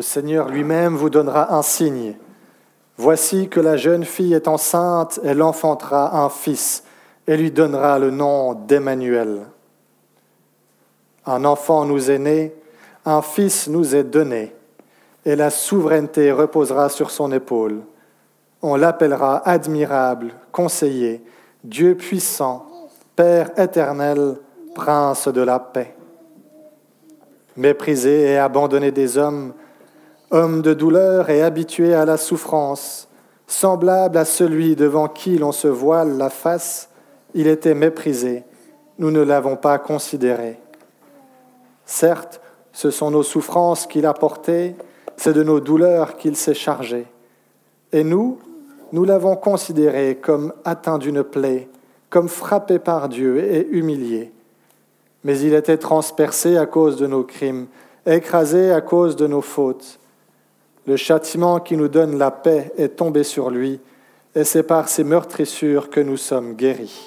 Le Seigneur lui-même vous donnera un signe. Voici que la jeune fille est enceinte, elle enfantera un fils et lui donnera le nom d'Emmanuel. Un enfant nous est né, un fils nous est donné, et la souveraineté reposera sur son épaule. On l'appellera admirable, conseiller, Dieu puissant, Père éternel, prince de la paix. Méprisé et abandonné des hommes, homme de douleur et habitué à la souffrance, semblable à celui devant qui l'on se voile la face, il était méprisé, nous ne l'avons pas considéré. Certes, ce sont nos souffrances qu'il a portées, c'est de nos douleurs qu'il s'est chargé. Et nous, nous l'avons considéré comme atteint d'une plaie, comme frappé par Dieu et humilié. Mais il était transpercé à cause de nos crimes, écrasé à cause de nos fautes. Le châtiment qui nous donne la paix est tombé sur lui, et c'est par ses meurtrissures que nous sommes guéris.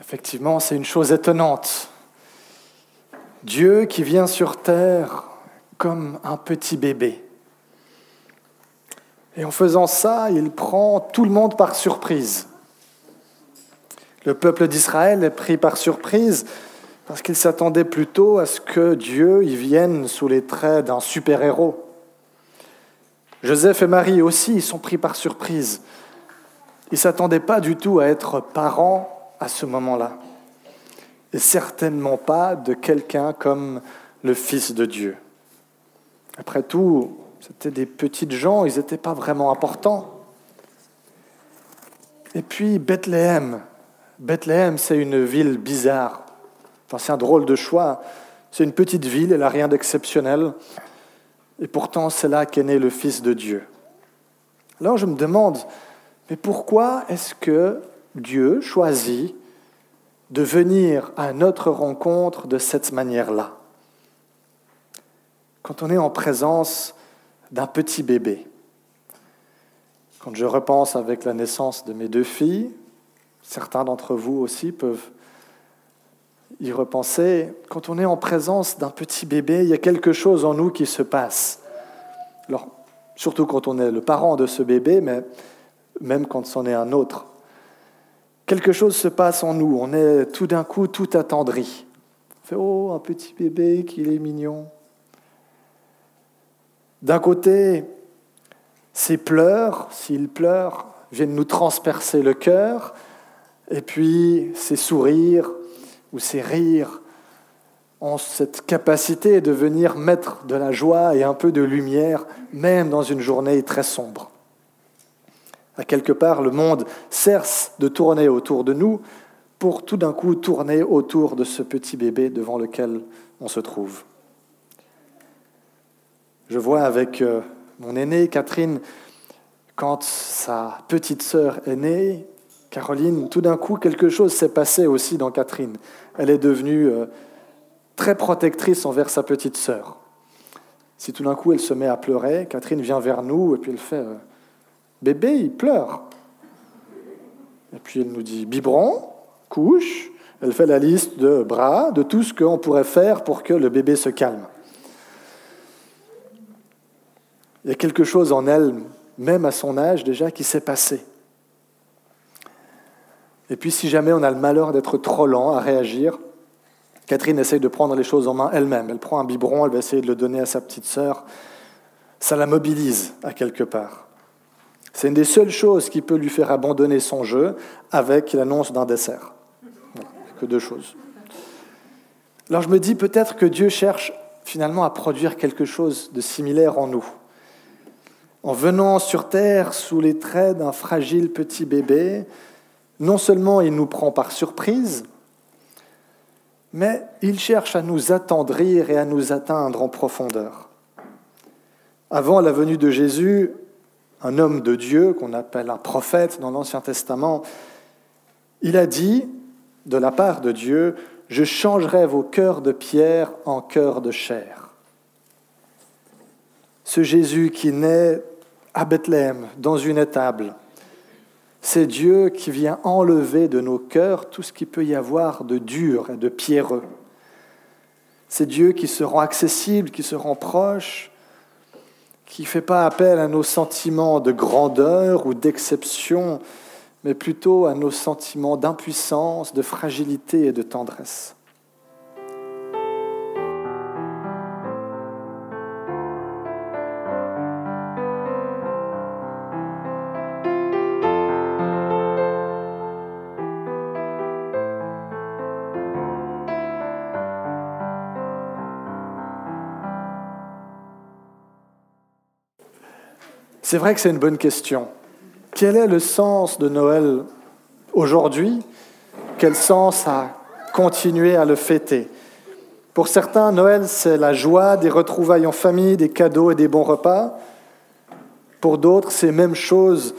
Effectivement, c'est une chose étonnante Dieu qui vient sur terre comme un petit bébé. Et en faisant ça, il prend tout le monde par surprise. Le peuple d'Israël est pris par surprise parce qu'il s'attendait plutôt à ce que Dieu y vienne sous les traits d'un super-héros. Joseph et Marie aussi sont pris par surprise. Ils ne s'attendaient pas du tout à être parents à ce moment-là et certainement pas de quelqu'un comme le Fils de Dieu. Après tout, c'était des petites gens, ils n'étaient pas vraiment importants. Et puis Bethléem. Bethléem, c'est une ville bizarre. Enfin, c'est un drôle de choix. C'est une petite ville, elle n'a rien d'exceptionnel. Et pourtant, c'est là qu'est né le Fils de Dieu. Alors je me demande, mais pourquoi est-ce que Dieu choisit de venir à notre rencontre de cette manière-là. Quand on est en présence d'un petit bébé. Quand je repense avec la naissance de mes deux filles, certains d'entre vous aussi peuvent y repenser, quand on est en présence d'un petit bébé, il y a quelque chose en nous qui se passe. Alors, surtout quand on est le parent de ce bébé, mais même quand c'en est un autre. Quelque chose se passe en nous, on est tout d'un coup tout attendri. On fait Oh, un petit bébé, qu'il est mignon. D'un côté, ses pleurs, s'il pleure, viennent nous transpercer le cœur, et puis ses sourires ou ses rires ont cette capacité de venir mettre de la joie et un peu de lumière, même dans une journée très sombre. À quelque part, le monde cesse de tourner autour de nous pour tout d'un coup tourner autour de ce petit bébé devant lequel on se trouve. Je vois avec euh, mon aînée Catherine, quand sa petite sœur est née, Caroline, tout d'un coup, quelque chose s'est passé aussi dans Catherine. Elle est devenue euh, très protectrice envers sa petite sœur. Si tout d'un coup elle se met à pleurer, Catherine vient vers nous et puis elle fait euh, Bébé, il pleure. Et puis elle nous dit biberon, couche. Elle fait la liste de bras, de tout ce qu'on pourrait faire pour que le bébé se calme. Il y a quelque chose en elle, même à son âge déjà, qui s'est passé. Et puis si jamais on a le malheur d'être trop lent à réagir, Catherine essaye de prendre les choses en main elle-même. Elle prend un biberon, elle va essayer de le donner à sa petite sœur. Ça la mobilise à quelque part. C'est une des seules choses qui peut lui faire abandonner son jeu avec l'annonce d'un dessert. que deux choses. Alors je me dis peut-être que Dieu cherche finalement à produire quelque chose de similaire en nous. En venant sur terre sous les traits d'un fragile petit bébé, non seulement il nous prend par surprise, mais il cherche à nous attendrir et à nous atteindre en profondeur. Avant la venue de Jésus, un homme de Dieu, qu'on appelle un prophète dans l'Ancien Testament, il a dit, de la part de Dieu, Je changerai vos cœurs de pierre en cœurs de chair. Ce Jésus qui naît à Bethléem, dans une étable, c'est Dieu qui vient enlever de nos cœurs tout ce qui peut y avoir de dur et de pierreux. C'est Dieu qui se rend accessible, qui se rend proche, qui ne fait pas appel à nos sentiments de grandeur ou d'exception, mais plutôt à nos sentiments d'impuissance, de fragilité et de tendresse. C'est vrai que c'est une bonne question. Quel est le sens de Noël aujourd'hui? Quel sens a continué à le fêter? Pour certains, Noël, c'est la joie des retrouvailles en famille, des cadeaux et des bons repas. Pour d'autres, ces mêmes choses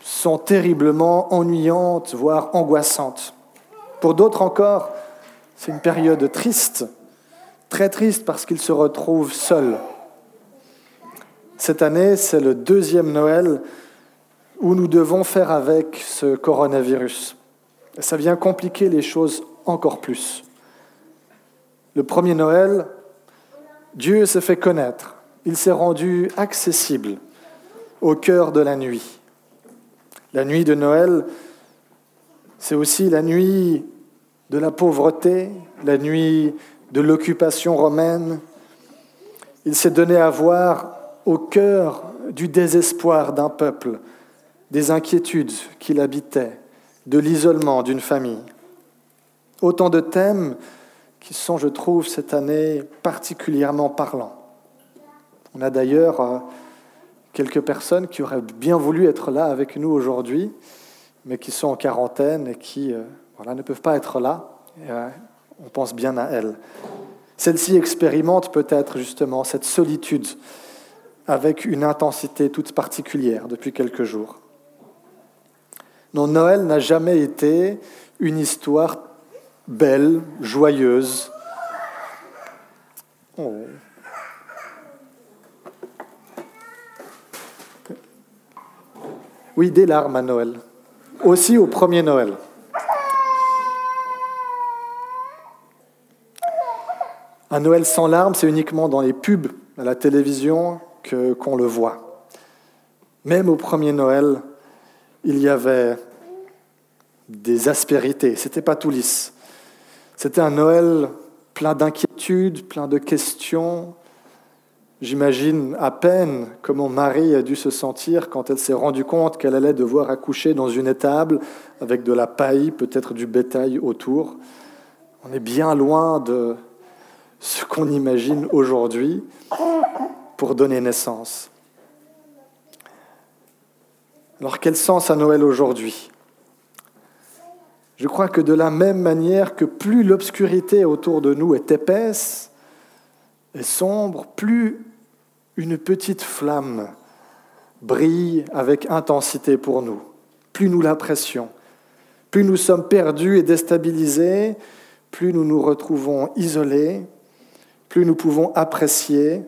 sont terriblement ennuyantes, voire angoissantes. Pour d'autres encore, c'est une période triste, très triste parce qu'ils se retrouvent seuls, cette année, c'est le deuxième Noël où nous devons faire avec ce coronavirus. Ça vient compliquer les choses encore plus. Le premier Noël, Dieu s'est fait connaître. Il s'est rendu accessible au cœur de la nuit. La nuit de Noël, c'est aussi la nuit de la pauvreté, la nuit de l'occupation romaine. Il s'est donné à voir au cœur du désespoir d'un peuple, des inquiétudes qu'il habitait, de l'isolement d'une famille. Autant de thèmes qui sont, je trouve, cette année particulièrement parlants. On a d'ailleurs euh, quelques personnes qui auraient bien voulu être là avec nous aujourd'hui, mais qui sont en quarantaine et qui euh, voilà, ne peuvent pas être là. Euh, on pense bien à elles. Celles-ci expérimentent peut-être justement cette solitude avec une intensité toute particulière depuis quelques jours. Non, Noël n'a jamais été une histoire belle, joyeuse. Oh. Oui, des larmes à Noël. Aussi au premier Noël. Un Noël sans larmes, c'est uniquement dans les pubs à la télévision qu'on le voit. Même au premier Noël, il y avait des aspérités, c'était pas tout lisse. C'était un Noël plein d'inquiétudes, plein de questions. J'imagine à peine comment Marie a dû se sentir quand elle s'est rendue compte qu'elle allait devoir accoucher dans une étable avec de la paille, peut-être du bétail autour. On est bien loin de ce qu'on imagine aujourd'hui pour donner naissance. Alors quel sens à Noël aujourd'hui? Je crois que de la même manière que plus l'obscurité autour de nous est épaisse et sombre, plus une petite flamme brille avec intensité pour nous, plus nous l'apprécions, plus nous sommes perdus et déstabilisés, plus nous nous retrouvons isolés, plus nous pouvons apprécier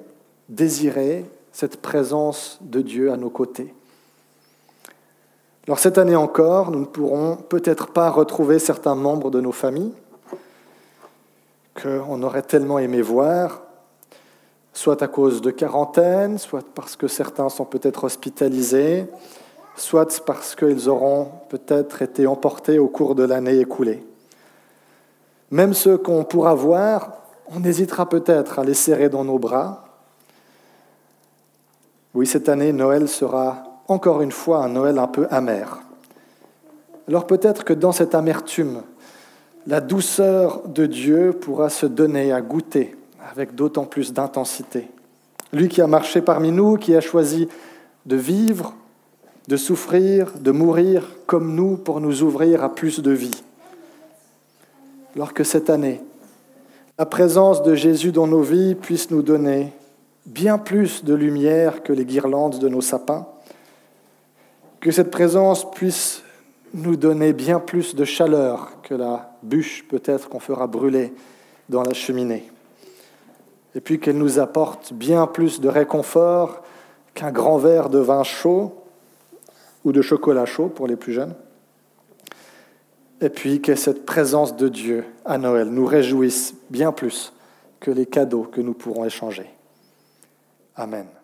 désirer cette présence de Dieu à nos côtés. Alors cette année encore, nous ne pourrons peut-être pas retrouver certains membres de nos familles qu'on aurait tellement aimé voir, soit à cause de quarantaine, soit parce que certains sont peut-être hospitalisés, soit parce qu'ils auront peut-être été emportés au cours de l'année écoulée. Même ceux qu'on pourra voir, on hésitera peut-être à les serrer dans nos bras, oui, cette année, Noël sera encore une fois un Noël un peu amer. Alors peut-être que dans cette amertume, la douceur de Dieu pourra se donner à goûter avec d'autant plus d'intensité. Lui qui a marché parmi nous, qui a choisi de vivre, de souffrir, de mourir comme nous pour nous ouvrir à plus de vie. Alors que cette année, la présence de Jésus dans nos vies puisse nous donner bien plus de lumière que les guirlandes de nos sapins, que cette présence puisse nous donner bien plus de chaleur que la bûche peut-être qu'on fera brûler dans la cheminée, et puis qu'elle nous apporte bien plus de réconfort qu'un grand verre de vin chaud ou de chocolat chaud pour les plus jeunes, et puis que cette présence de Dieu à Noël nous réjouisse bien plus que les cadeaux que nous pourrons échanger. Amen.